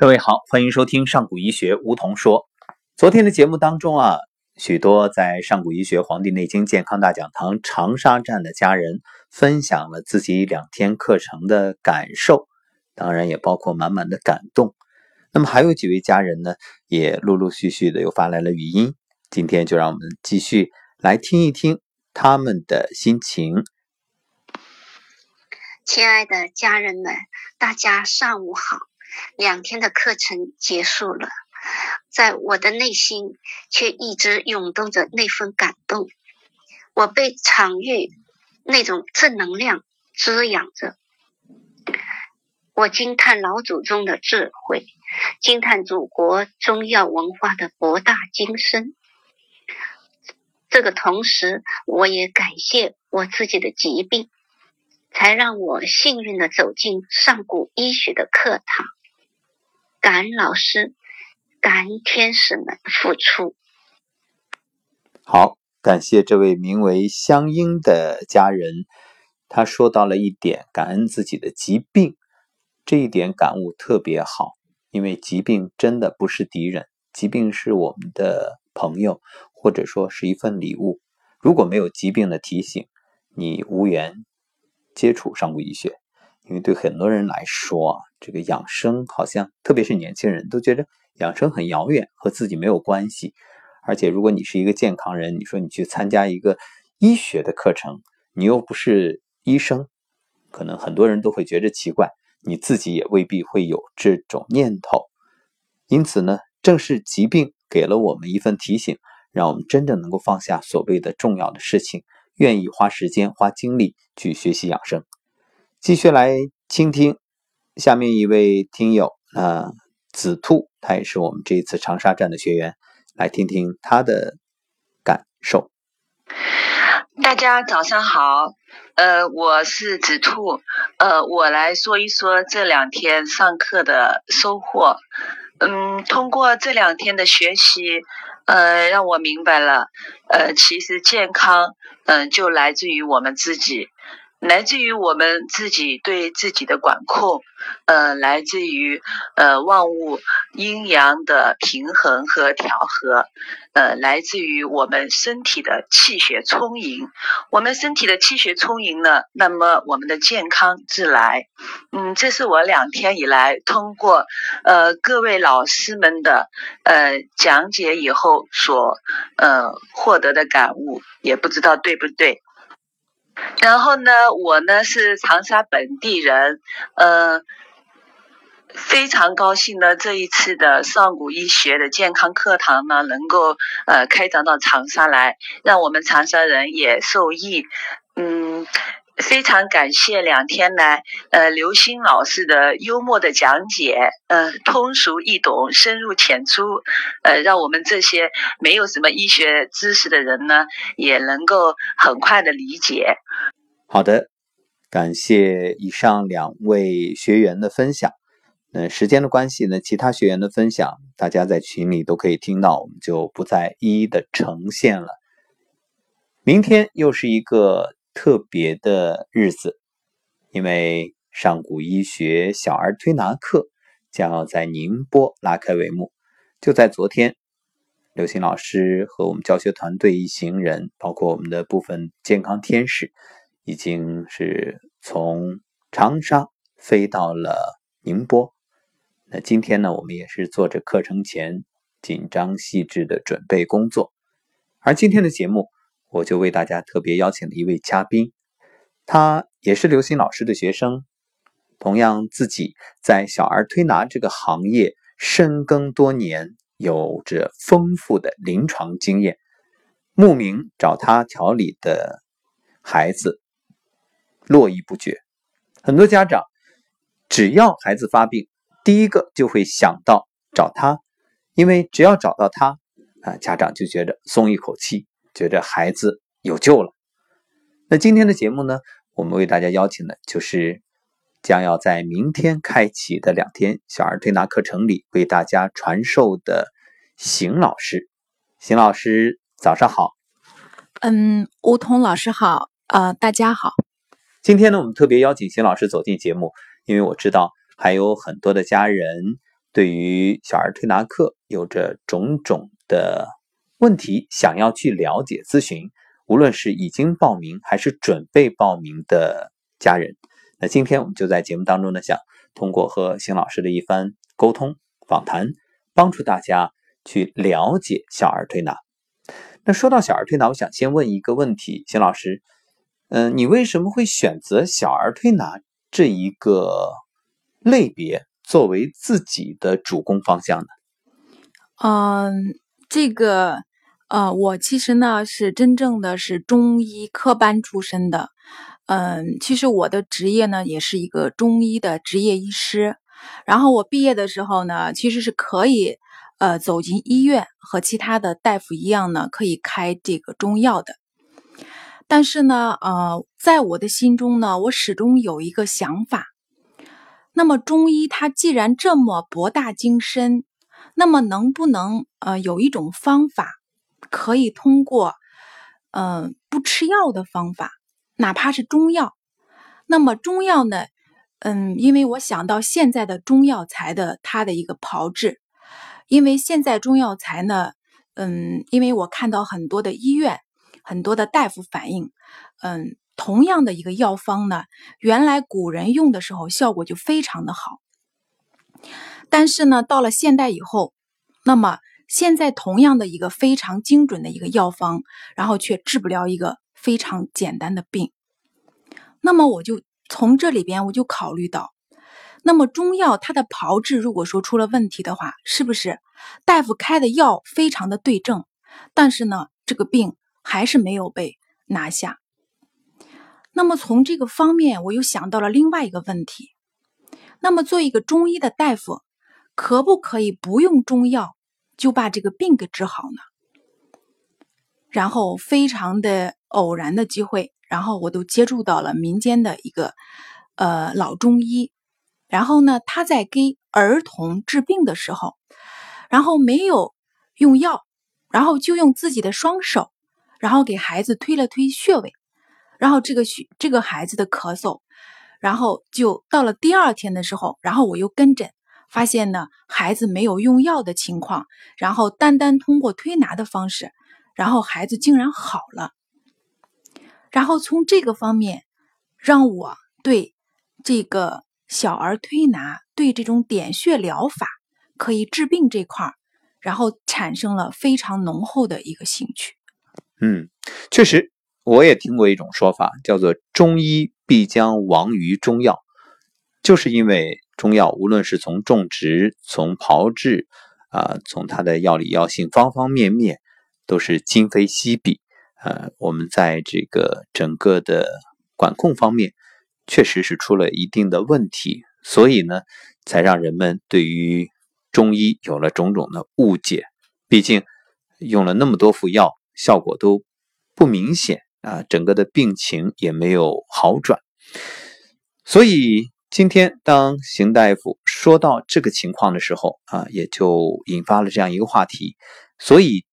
各位好，欢迎收听上古医学梧桐说。昨天的节目当中啊，许多在上古医学《黄帝内经健康大讲堂》长沙站的家人分享了自己两天课程的感受，当然也包括满满的感动。那么还有几位家人呢，也陆陆续续的又发来了语音。今天就让我们继续来听一听他们的心情。亲爱的家人们，大家上午好。两天的课程结束了，在我的内心却一直涌动着那份感动。我被场域那种正能量滋养着，我惊叹老祖宗的智慧，惊叹祖国中药文化的博大精深。这个同时，我也感谢我自己的疾病，才让我幸运的走进上古医学的课堂。感恩老师，感恩天使们付出。好，感谢这位名为香英的家人，他说到了一点，感恩自己的疾病，这一点感悟特别好，因为疾病真的不是敌人，疾病是我们的朋友，或者说是一份礼物。如果没有疾病的提醒，你无缘接触上古医学。因为对很多人来说啊，这个养生好像，特别是年轻人都觉得养生很遥远，和自己没有关系。而且，如果你是一个健康人，你说你去参加一个医学的课程，你又不是医生，可能很多人都会觉得奇怪，你自己也未必会有这种念头。因此呢，正是疾病给了我们一份提醒，让我们真正能够放下所谓的重要的事情，愿意花时间、花精力去学习养生。继续来倾听下面一位听友啊，紫兔，他也是我们这一次长沙站的学员，来听听他的感受。大家早上好，呃，我是紫兔，呃，我来说一说这两天上课的收获。嗯，通过这两天的学习，呃，让我明白了，呃，其实健康，嗯，就来自于我们自己。来自于我们自己对自己的管控，呃，来自于呃万物阴阳的平衡和调和，呃，来自于我们身体的气血充盈。我们身体的气血充盈了，那么我们的健康自来。嗯，这是我两天以来通过呃各位老师们的呃讲解以后所呃获得的感悟，也不知道对不对。然后呢，我呢是长沙本地人，呃，非常高兴呢，这一次的上古医学的健康课堂呢，能够呃开展到长沙来，让我们长沙人也受益，嗯。非常感谢两天来，呃，刘星老师的幽默的讲解，呃，通俗易懂，深入浅出，呃，让我们这些没有什么医学知识的人呢，也能够很快的理解。好的，感谢以上两位学员的分享。嗯，时间的关系呢，其他学员的分享大家在群里都可以听到，我们就不再一一的呈现了。明天又是一个。特别的日子，因为上古医学小儿推拿课将要在宁波拉开帷幕。就在昨天，刘星老师和我们教学团队一行人，包括我们的部分健康天使，已经是从长沙飞到了宁波。那今天呢，我们也是做着课程前紧张细致的准备工作，而今天的节目。我就为大家特别邀请了一位嘉宾，他也是刘星老师的学生，同样自己在小儿推拿这个行业深耕多年，有着丰富的临床经验。慕名找他调理的孩子络绎不绝，很多家长只要孩子发病，第一个就会想到找他，因为只要找到他啊，家长就觉得松一口气。觉得孩子有救了。那今天的节目呢，我们为大家邀请的就是将要在明天开启的两天小儿推拿课程里为大家传授的邢老师。邢老师，早上好。嗯，吴桐老师好。呃，大家好。今天呢，我们特别邀请邢老师走进节目，因为我知道还有很多的家人对于小儿推拿课有着种种的问题，想要去了解咨询，无论是已经报名还是准备报名的家人，那今天我们就在节目当中呢，想通过和邢老师的一番沟通访谈，帮助大家去了解小儿推拿。那说到小儿推拿，我想先问一个问题，邢老师，嗯，你为什么会选择小儿推拿这一个类别作为自己的主攻方向呢？嗯，这个，呃，我其实呢是真正的是中医科班出身的，嗯，其实我的职业呢也是一个中医的职业医师，然后我毕业的时候呢，其实是可以，呃，走进医院和其他的大夫一样呢，可以开这个中药的，但是呢，呃，在我的心中呢，我始终有一个想法，那么中医它既然这么博大精深。那么能不能呃有一种方法，可以通过嗯不吃药的方法，哪怕是中药？那么中药呢？嗯，因为我想到现在的中药材的它的一个炮制，因为现在中药材呢，嗯，因为我看到很多的医院，很多的大夫反映，嗯，同样的一个药方呢，原来古人用的时候效果就非常的好。但是呢，到了现代以后，那么现在同样的一个非常精准的一个药方，然后却治不了一个非常简单的病。那么我就从这里边我就考虑到，那么中药它的炮制如果说出了问题的话，是不是大夫开的药非常的对症，但是呢这个病还是没有被拿下？那么从这个方面，我又想到了另外一个问题。那么做一个中医的大夫。可不可以不用中药就把这个病给治好呢？然后非常的偶然的机会，然后我都接触到了民间的一个呃老中医，然后呢他在给儿童治病的时候，然后没有用药，然后就用自己的双手，然后给孩子推了推穴位，然后这个血这个孩子的咳嗽，然后就到了第二天的时候，然后我又跟诊。发现呢，孩子没有用药的情况，然后单单通过推拿的方式，然后孩子竟然好了。然后从这个方面，让我对这个小儿推拿、对这种点穴疗法可以治病这块儿，然后产生了非常浓厚的一个兴趣。嗯，确实，我也听过一种说法，叫做“中医必将亡于中药”，就是因为。中药无论是从种植、从炮制，啊，从它的药理药性方方面面，都是今非昔比。呃，我们在这个整个的管控方面，确实是出了一定的问题，所以呢，才让人们对于中医有了种种的误解。毕竟用了那么多副药，效果都不明显啊，整个的病情也没有好转，所以。今天，当邢大夫说到这个情况的时候，啊，也就引发了这样一个话题，所以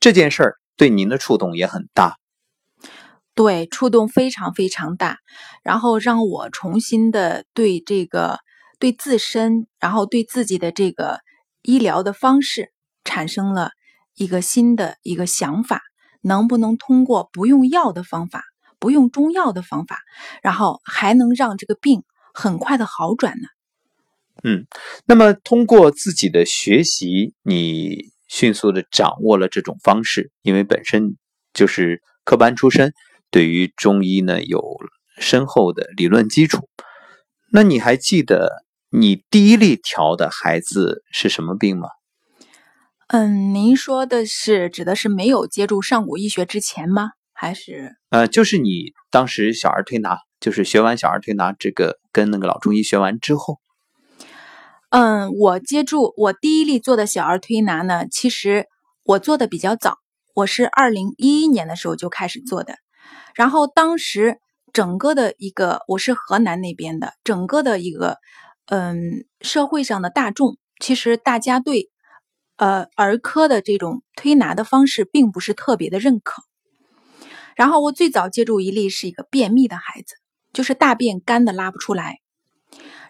这件事儿对您的触动也很大。对，触动非常非常大，然后让我重新的对这个对自身，然后对自己的这个医疗的方式产生了一个新的一个想法，能不能通过不用药的方法，不用中药的方法，然后还能让这个病。很快的好转呢。嗯，那么通过自己的学习，你迅速的掌握了这种方式，因为本身就是科班出身，对于中医呢有深厚的理论基础。那你还记得你第一例调的孩子是什么病吗？嗯，您说的是指的是没有接触上古医学之前吗？还是？呃，就是你当时小儿推拿。就是学完小儿推拿，这个跟那个老中医学完之后，嗯，我接触我第一例做的小儿推拿呢，其实我做的比较早，我是二零一一年的时候就开始做的。然后当时整个的一个，我是河南那边的，整个的一个，嗯，社会上的大众，其实大家对呃儿科的这种推拿的方式并不是特别的认可。然后我最早接触一例是一个便秘的孩子。就是大便干的拉不出来，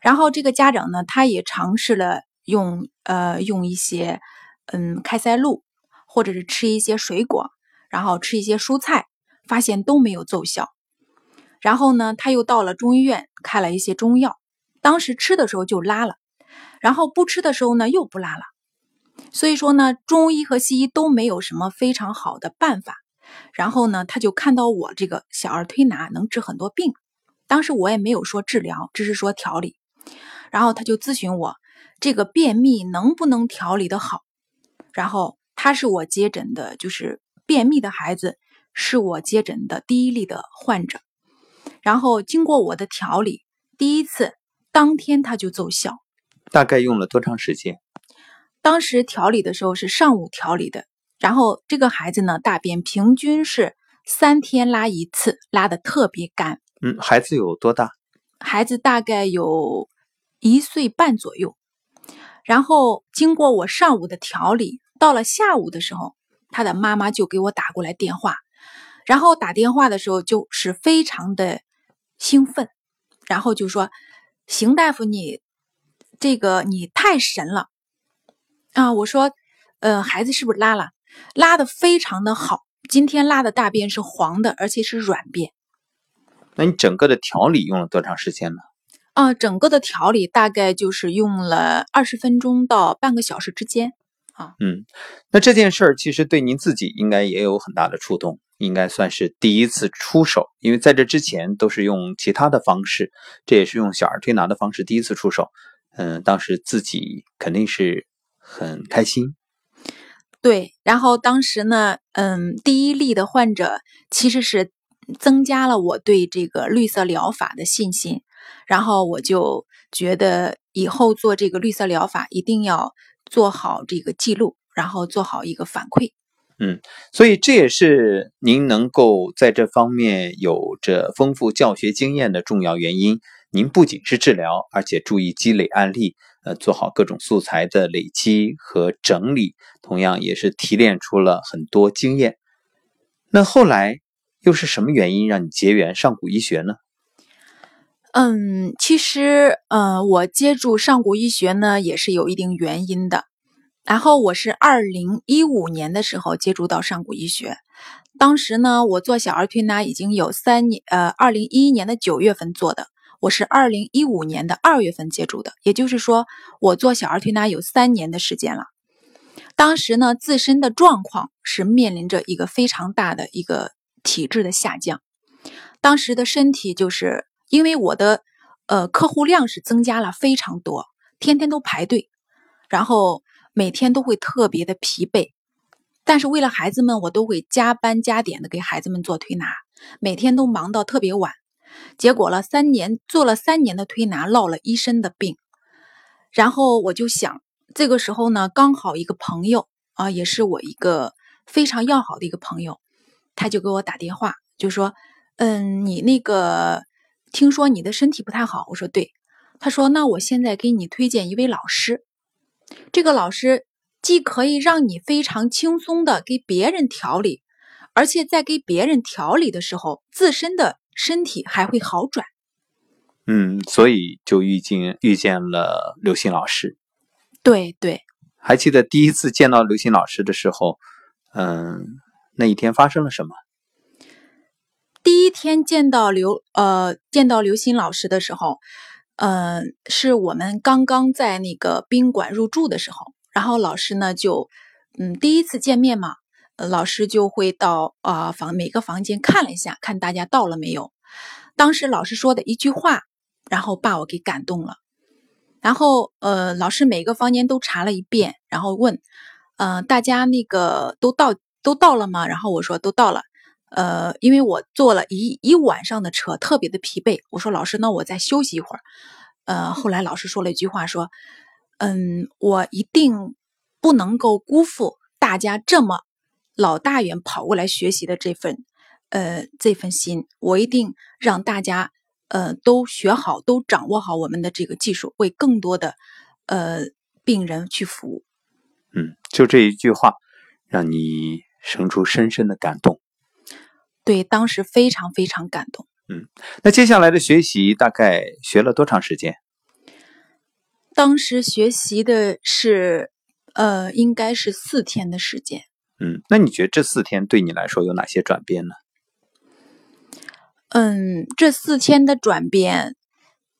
然后这个家长呢，他也尝试了用呃用一些嗯开塞露，或者是吃一些水果，然后吃一些蔬菜，发现都没有奏效。然后呢，他又到了中医院开了一些中药，当时吃的时候就拉了，然后不吃的时候呢又不拉了。所以说呢，中医和西医都没有什么非常好的办法。然后呢，他就看到我这个小儿推拿能治很多病，当时我也没有说治疗，只是说调理。然后他就咨询我这个便秘能不能调理的好。然后他是我接诊的，就是便秘的孩子，是我接诊的第一例的患者。然后经过我的调理，第一次当天他就奏效。大概用了多长时间？当时调理的时候是上午调理的，然后这个孩子呢，大便平均是三天拉一次，拉的特别干。嗯，孩子有多大？孩子大概有一岁半左右。然后经过我上午的调理，到了下午的时候，他的妈妈就给我打过来电话，然后打电话的时候就是非常的。兴奋，然后就说：“邢大夫，你这个你太神了啊！”我说：“呃，孩子是不是拉了？拉的非常的好，今天拉的大便是黄的，而且是软便。那你整个的调理用了多长时间呢？啊，整个的调理大概就是用了二十分钟到半个小时之间啊。嗯，那这件事儿其实对您自己应该也有很大的触动。”应该算是第一次出手，因为在这之前都是用其他的方式，这也是用小儿推拿的方式第一次出手。嗯，当时自己肯定是很开心。对，然后当时呢，嗯，第一例的患者其实是增加了我对这个绿色疗法的信心，然后我就觉得以后做这个绿色疗法一定要做好这个记录，然后做好一个反馈。嗯，所以这也是您能够在这方面有着丰富教学经验的重要原因。您不仅是治疗，而且注意积累案例，呃，做好各种素材的累积和整理，同样也是提炼出了很多经验。那后来又是什么原因让你结缘上古医学呢？嗯，其实，呃，我接触上古医学呢，也是有一定原因的。然后我是二零一五年的时候接触到上古医学，当时呢，我做小儿推拿已经有三年，呃，二零一一年的九月份做的，我是二零一五年的二月份接触的，也就是说，我做小儿推拿有三年的时间了。当时呢，自身的状况是面临着一个非常大的一个体质的下降，当时的身体就是因为我的呃客户量是增加了非常多，天天都排队，然后。每天都会特别的疲惫，但是为了孩子们，我都会加班加点的给孩子们做推拿，每天都忙到特别晚。结果了三年，做了三年的推拿，落了一身的病。然后我就想，这个时候呢，刚好一个朋友啊，也是我一个非常要好的一个朋友，他就给我打电话，就说：“嗯，你那个听说你的身体不太好。”我说：“对。”他说：“那我现在给你推荐一位老师。”这个老师既可以让你非常轻松的给别人调理，而且在给别人调理的时候，自身的身体还会好转。嗯，所以就遇见遇见了刘星老师。对对，还记得第一次见到刘星老师的时候，嗯，那一天发生了什么？第一天见到刘呃见到刘鑫老师的时候。嗯，是我们刚刚在那个宾馆入住的时候，然后老师呢就，嗯，第一次见面嘛，老师就会到啊房每个房间看了一下，看大家到了没有。当时老师说的一句话，然后把我给感动了。然后呃，老师每个房间都查了一遍，然后问，呃，大家那个都到都到了吗？然后我说都到了。呃，因为我坐了一一晚上的车，特别的疲惫。我说老师，那我再休息一会儿。呃，后来老师说了一句话，说：“嗯，我一定不能够辜负大家这么老大远跑过来学习的这份呃这份心。我一定让大家呃都学好，都掌握好我们的这个技术，为更多的呃病人去服务。”嗯，就这一句话，让你生出深深的感动。对，当时非常非常感动。嗯，那接下来的学习大概学了多长时间？当时学习的是，呃，应该是四天的时间。嗯，那你觉得这四天对你来说有哪些转变呢？嗯，这四天的转变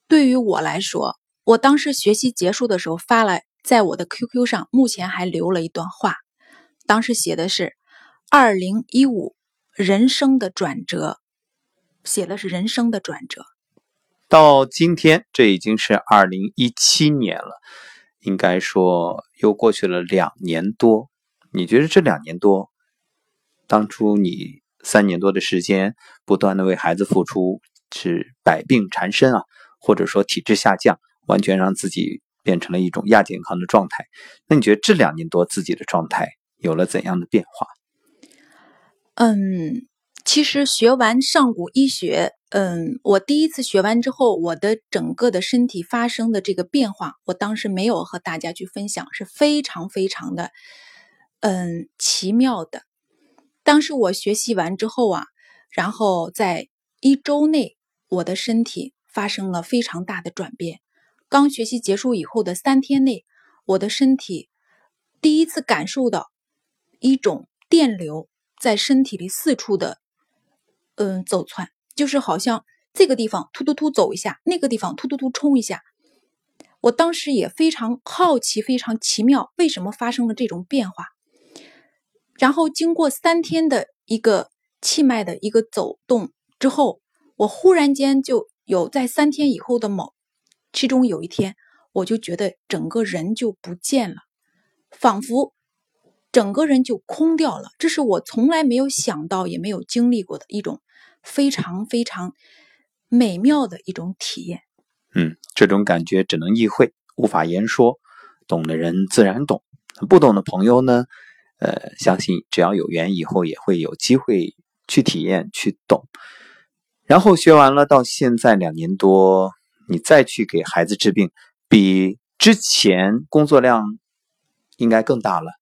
对于我来说，我当时学习结束的时候发了，在我的 QQ 上，目前还留了一段话，当时写的是“二零一五人生的转折”，写的是人生的转折。到今天，这已经是二零一七年了，应该说又过去了两年多。你觉得这两年多，当初你三年多的时间不断的为孩子付出，是百病缠身啊，或者说体质下降，完全让自己变成了一种亚健康的状态。那你觉得这两年多自己的状态有了怎样的变化？嗯，其实学完上古医学。嗯，我第一次学完之后，我的整个的身体发生的这个变化，我当时没有和大家去分享，是非常非常的，嗯，奇妙的。当时我学习完之后啊，然后在一周内，我的身体发生了非常大的转变。刚学习结束以后的三天内，我的身体第一次感受到一种电流在身体里四处的，嗯，走窜。就是好像这个地方突突突走一下，那个地方突突突冲一下。我当时也非常好奇，非常奇妙，为什么发生了这种变化？然后经过三天的一个气脉的一个走动之后，我忽然间就有在三天以后的某其中有一天，我就觉得整个人就不见了，仿佛整个人就空掉了。这是我从来没有想到，也没有经历过的一种。非常非常美妙的一种体验，嗯，这种感觉只能意会，无法言说。懂的人自然懂，不懂的朋友呢，呃，相信只要有缘，以后也会有机会去体验、去懂。然后学完了，到现在两年多，你再去给孩子治病，比之前工作量应该更大了。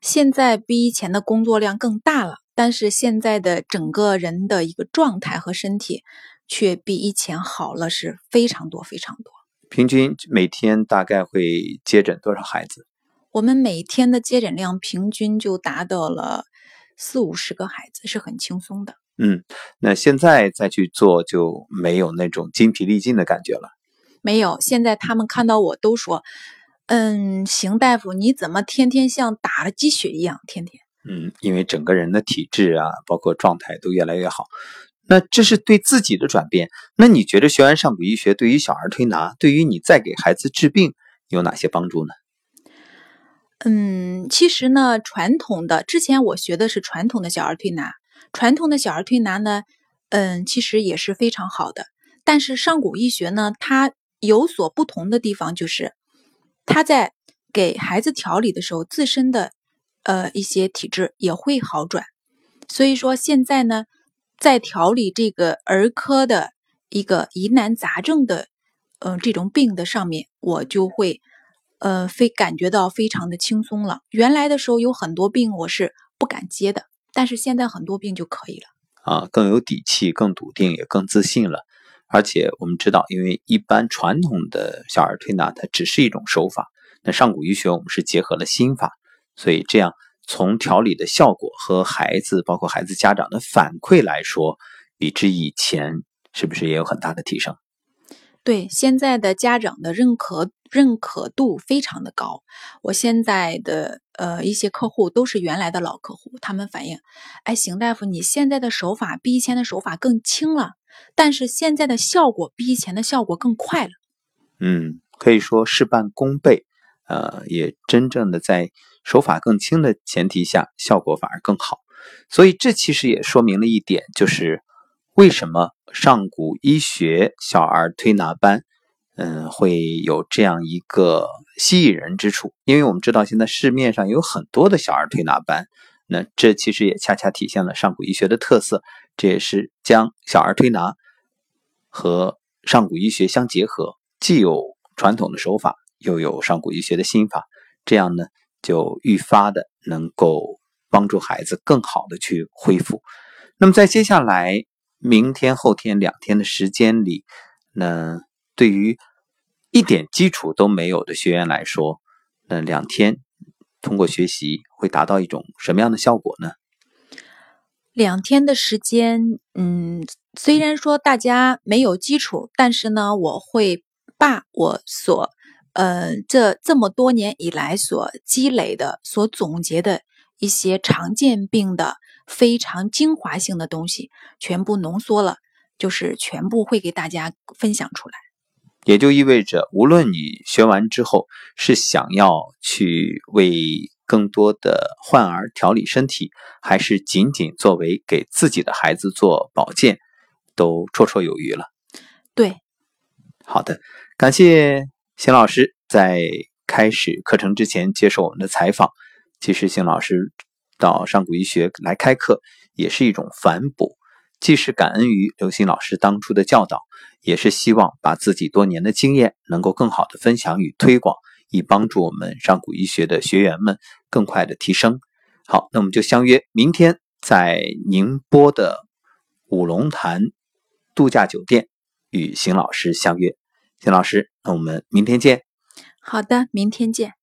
现在比以前的工作量更大了。但是现在的整个人的一个状态和身体，却比以前好了，是非常多非常多。平均每天大概会接诊多少孩子？我们每天的接诊量平均就达到了四五十个孩子，是很轻松的。嗯，那现在再去做就没有那种精疲力尽的感觉了。没有，现在他们看到我都说：“嗯，邢大夫，你怎么天天像打了鸡血一样，天天？”嗯，因为整个人的体质啊，包括状态都越来越好，那这是对自己的转变。那你觉得学完上古医学对于小儿推拿，对于你再给孩子治病有哪些帮助呢？嗯，其实呢，传统的之前我学的是传统的小儿推拿，传统的小儿推拿呢，嗯，其实也是非常好的。但是上古医学呢，它有所不同的地方就是，他在给孩子调理的时候，自身的。呃，一些体质也会好转，所以说现在呢，在调理这个儿科的一个疑难杂症的，呃，这种病的上面，我就会呃，非感觉到非常的轻松了。原来的时候有很多病我是不敢接的，但是现在很多病就可以了啊，更有底气，更笃定，也更自信了。而且我们知道，因为一般传统的小儿推拿它只是一种手法，那上古医学我们是结合了心法。所以，这样从调理的效果和孩子，包括孩子家长的反馈来说，比之以前是不是也有很大的提升？对，现在的家长的认可认可度非常的高。我现在的呃一些客户都是原来的老客户，他们反映：哎，邢大夫，你现在的手法比以前的手法更轻了，但是现在的效果比以前的效果更快了。嗯，可以说事半功倍。呃，也真正的在手法更轻的前提下，效果反而更好。所以这其实也说明了一点，就是为什么上古医学小儿推拿班，嗯，会有这样一个吸引人之处。因为我们知道现在市面上有很多的小儿推拿班，那这其实也恰恰体现了上古医学的特色。这也是将小儿推拿和上古医学相结合，既有传统的手法。又有上古医学的心法，这样呢，就愈发的能够帮助孩子更好的去恢复。那么在接下来明天、后天两天的时间里，那对于一点基础都没有的学员来说，那两天通过学习会达到一种什么样的效果呢？两天的时间，嗯，虽然说大家没有基础，但是呢，我会把我所，呃，这这么多年以来所积累的、所总结的一些常见病的非常精华性的东西，全部浓缩了，就是全部会给大家分享出来。也就意味着，无论你学完之后是想要去为。更多的患儿调理身体，还是仅仅作为给自己的孩子做保健，都绰绰有余了。对，好的，感谢邢老师在开始课程之前接受我们的采访。其实，邢老师到上古医学来开课也是一种反哺，既是感恩于刘星老师当初的教导，也是希望把自己多年的经验能够更好的分享与推广。以帮助我们上古医学的学员们更快的提升。好，那我们就相约明天在宁波的五龙潭度假酒店与邢老师相约。邢老师，那我们明天见。好的，明天见。